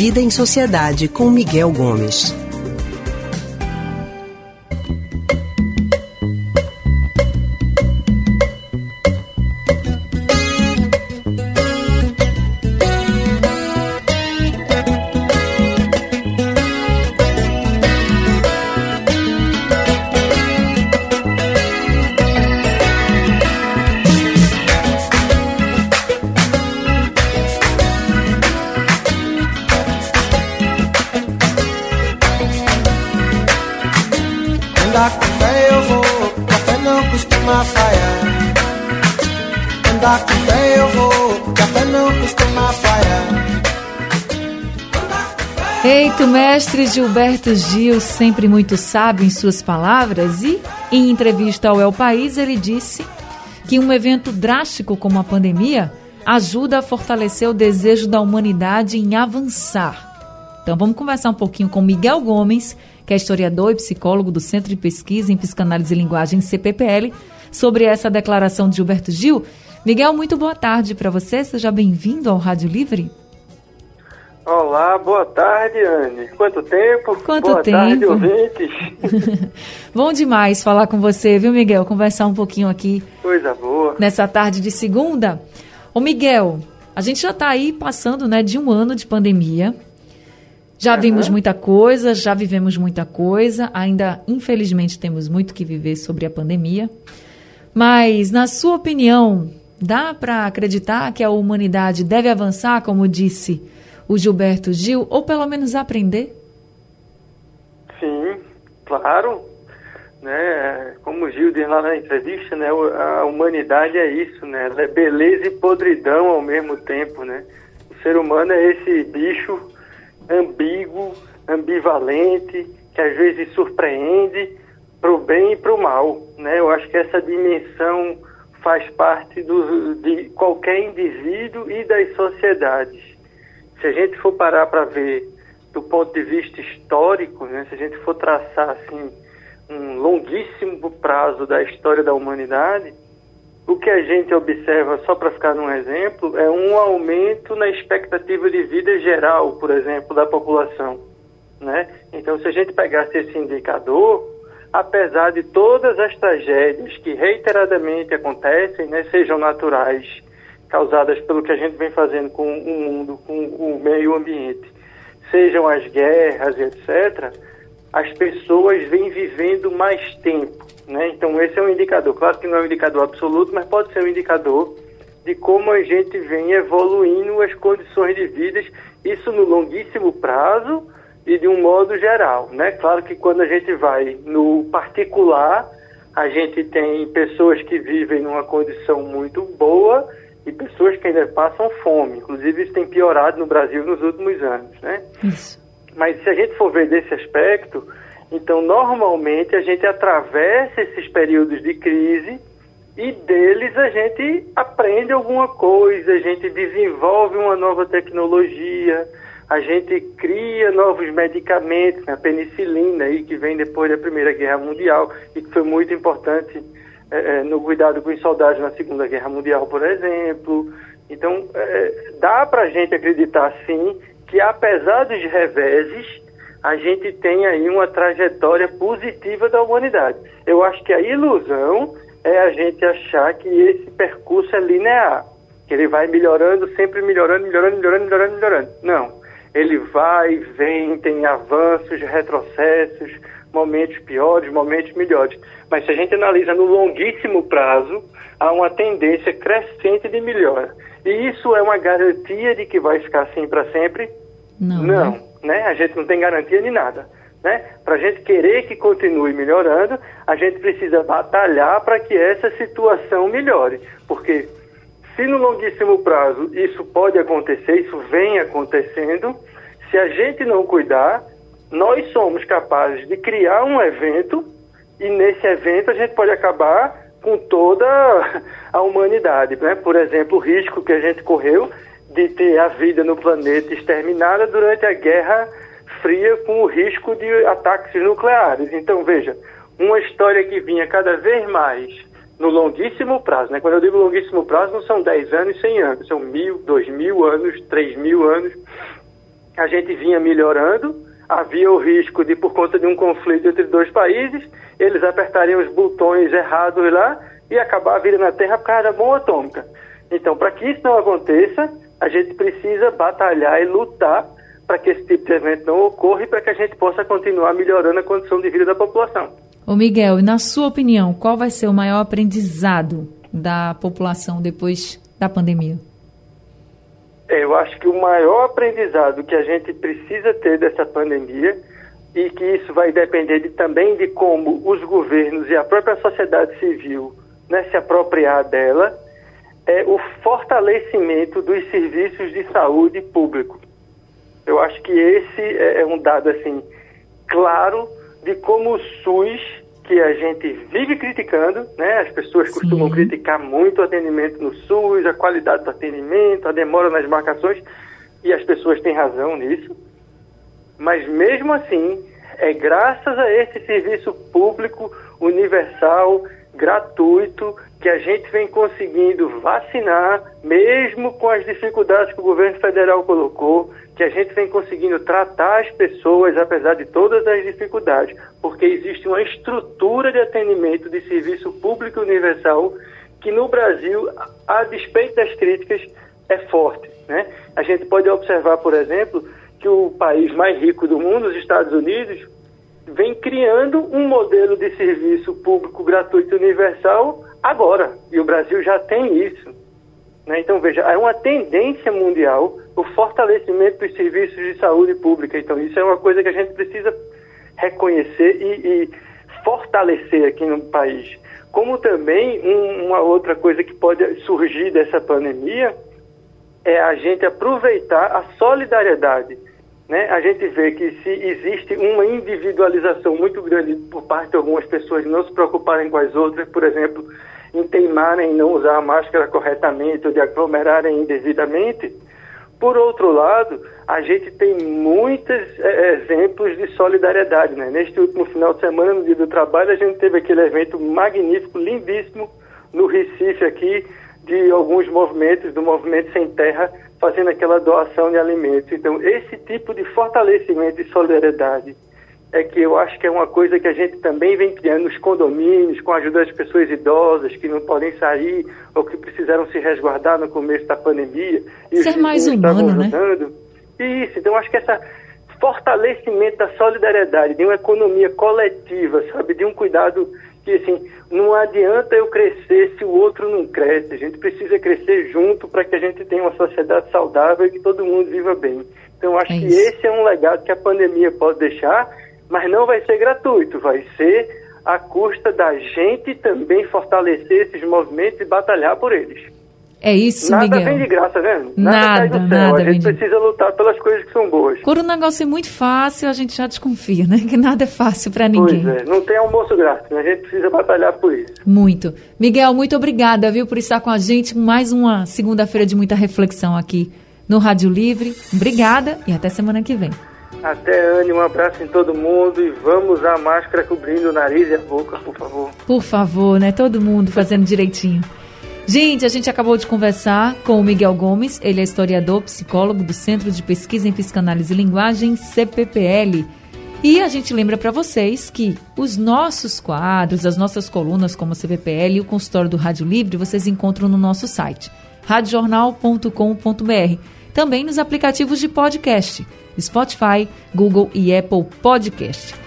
Vida em Sociedade com Miguel Gomes. Eito, mestre Gilberto Gil, sempre muito sábio em suas palavras, e em entrevista ao El País, ele disse que um evento drástico como a pandemia ajuda a fortalecer o desejo da humanidade em avançar. Então vamos conversar um pouquinho com Miguel Gomes, que é historiador e psicólogo do Centro de Pesquisa em Psicanálise e Linguagem CPPL, sobre essa declaração de Gilberto Gil. Miguel, muito boa tarde para você, seja bem-vindo ao Rádio Livre. Olá, boa tarde, Anne. Quanto tempo? Quanto boa tempo? tarde, ouvintes. Bom demais falar com você, viu, Miguel? Conversar um pouquinho aqui. Coisa boa. Nessa tarde de segunda. Ô, Miguel, a gente já está aí passando, né, de um ano de pandemia. Já uhum. vimos muita coisa, já vivemos muita coisa. Ainda, infelizmente, temos muito que viver sobre a pandemia. Mas, na sua opinião, dá para acreditar que a humanidade deve avançar, como disse o Gilberto Gil, ou pelo menos aprender? Sim, claro. Né? Como o Gil diz lá na entrevista, né? a humanidade é isso, né? Ela é beleza e podridão ao mesmo tempo. Né? O ser humano é esse bicho ambíguo, ambivalente, que às vezes surpreende para o bem e para o mal. Né? Eu acho que essa dimensão faz parte do, de qualquer indivíduo e das sociedades se a gente for parar para ver do ponto de vista histórico, né, se a gente for traçar assim um longuíssimo prazo da história da humanidade, o que a gente observa, só para ficar num exemplo, é um aumento na expectativa de vida geral, por exemplo, da população. Né? Então, se a gente pegasse esse indicador, apesar de todas as tragédias que reiteradamente acontecem, né, sejam naturais causadas pelo que a gente vem fazendo com o mundo, com o meio ambiente, sejam as guerras, etc., as pessoas vêm vivendo mais tempo. Né? Então, esse é um indicador. Claro que não é um indicador absoluto, mas pode ser um indicador de como a gente vem evoluindo as condições de vida, isso no longuíssimo prazo e de um modo geral. Né? Claro que quando a gente vai no particular, a gente tem pessoas que vivem numa condição muito boa e pessoas que ainda passam fome. Inclusive, isso tem piorado no Brasil nos últimos anos, né? Isso. Mas se a gente for ver desse aspecto, então, normalmente, a gente atravessa esses períodos de crise e deles a gente aprende alguma coisa, a gente desenvolve uma nova tecnologia, a gente cria novos medicamentos, né? a penicilina aí que vem depois da Primeira Guerra Mundial e que foi muito importante é, é, no cuidado com os soldados na Segunda Guerra Mundial, por exemplo. Então, é, dá para a gente acreditar, sim, que apesar dos reveses, a gente tem aí uma trajetória positiva da humanidade. Eu acho que a ilusão é a gente achar que esse percurso é linear, que ele vai melhorando, sempre melhorando, melhorando, melhorando, melhorando, melhorando. Não. Ele vai, vem, tem avanços, retrocessos, momentos piores, momentos melhores. Mas se a gente analisa no longuíssimo prazo, há uma tendência crescente de melhora. E isso é uma garantia de que vai ficar assim para sempre? Não. Não, né? né? A gente não tem garantia de nada. Né? Para a gente querer que continue melhorando, a gente precisa batalhar para que essa situação melhore. Porque se no longuíssimo prazo isso pode acontecer, isso vem acontecendo, se a gente não cuidar, nós somos capazes de criar um evento e nesse evento a gente pode acabar com toda a humanidade. Né? Por exemplo, o risco que a gente correu de ter a vida no planeta exterminada durante a Guerra Fria com o risco de ataques nucleares. Então, veja, uma história que vinha cada vez mais no longuíssimo prazo. Né? Quando eu digo longuíssimo prazo, não são 10 anos, 100 anos, são mil, dois mil anos, três mil anos a gente vinha melhorando, havia o risco de, por conta de um conflito entre dois países, eles apertariam os botões errados lá e acabar virando a Terra por causa da bomba atômica. Então, para que isso não aconteça, a gente precisa batalhar e lutar para que esse tipo de evento não ocorra e para que a gente possa continuar melhorando a condição de vida da população. Ô Miguel, e na sua opinião, qual vai ser o maior aprendizado da população depois da pandemia? Eu acho que o maior aprendizado que a gente precisa ter dessa pandemia e que isso vai depender de, também de como os governos e a própria sociedade civil né, se apropriar dela é o fortalecimento dos serviços de saúde público. Eu acho que esse é, é um dado assim claro de como o SUS que a gente vive criticando, né? As pessoas Sim. costumam criticar muito o atendimento no SUS, a qualidade do atendimento, a demora nas marcações, e as pessoas têm razão nisso. Mas mesmo assim, é graças a esse serviço público universal, gratuito, que a gente vem conseguindo vacinar, mesmo com as dificuldades que o governo federal colocou, que a gente vem conseguindo tratar as pessoas, apesar de todas as dificuldades, porque existe uma estrutura de atendimento de serviço público universal que no Brasil, a despeito das críticas, é forte. Né? A gente pode observar, por exemplo, que o país mais rico do mundo, os Estados Unidos, vem criando um modelo de serviço público gratuito universal agora. E o Brasil já tem isso. Né? Então, veja, é uma tendência mundial o fortalecimento dos serviços de saúde pública. Então, isso é uma coisa que a gente precisa reconhecer e, e fortalecer aqui no país. Como também um, uma outra coisa que pode surgir dessa pandemia é a gente aproveitar a solidariedade. Né? A gente vê que se existe uma individualização muito grande por parte de algumas pessoas não se preocuparem com as outras, por exemplo, em teimarem em não usar a máscara corretamente ou de aglomerarem indevidamente, por outro lado, a gente tem muitos é, exemplos de solidariedade. Né? Neste último final de semana, no Dia do Trabalho, a gente teve aquele evento magnífico, lindíssimo, no Recife aqui, de alguns movimentos, do Movimento Sem Terra, fazendo aquela doação de alimentos. Então, esse tipo de fortalecimento e solidariedade é que eu acho que é uma coisa que a gente também vem criando nos condomínios, com a ajuda das pessoas idosas que não podem sair ou que precisaram se resguardar no começo da pandemia. E Ser mais humano, né? Isso, então acho que esse fortalecimento da solidariedade, de uma economia coletiva, sabe, de um cuidado que assim, não adianta eu crescer se o outro não cresce. A gente precisa crescer junto para que a gente tenha uma sociedade saudável e que todo mundo viva bem. Então acho é que esse é um legado que a pandemia pode deixar mas não vai ser gratuito, vai ser à custa da gente também fortalecer esses movimentos e batalhar por eles. É isso, nada Miguel. Nada vem de graça, né? Nada, nada, nada. A gente precisa lutar pelas coisas que são boas. Por um negócio muito fácil, a gente já desconfia, né? Que nada é fácil para ninguém. Pois é, não tem almoço grátis, né? A gente precisa batalhar por isso. Muito. Miguel, muito obrigada, viu, por estar com a gente mais uma segunda-feira de muita reflexão aqui no Rádio Livre. Obrigada e até semana que vem. Até Anne, um abraço em todo mundo e vamos usar máscara cobrindo o nariz e a boca, por favor. Por favor, né? Todo mundo fazendo direitinho. Gente, a gente acabou de conversar com o Miguel Gomes, ele é historiador, psicólogo do Centro de Pesquisa em Psicanálise e Linguagem, CPPL. E a gente lembra para vocês que os nossos quadros, as nossas colunas como o CPPL e o consultório do Rádio Livre, vocês encontram no nosso site, radiojornal.com.br. Também nos aplicativos de podcast. Spotify, Google e Apple Podcast.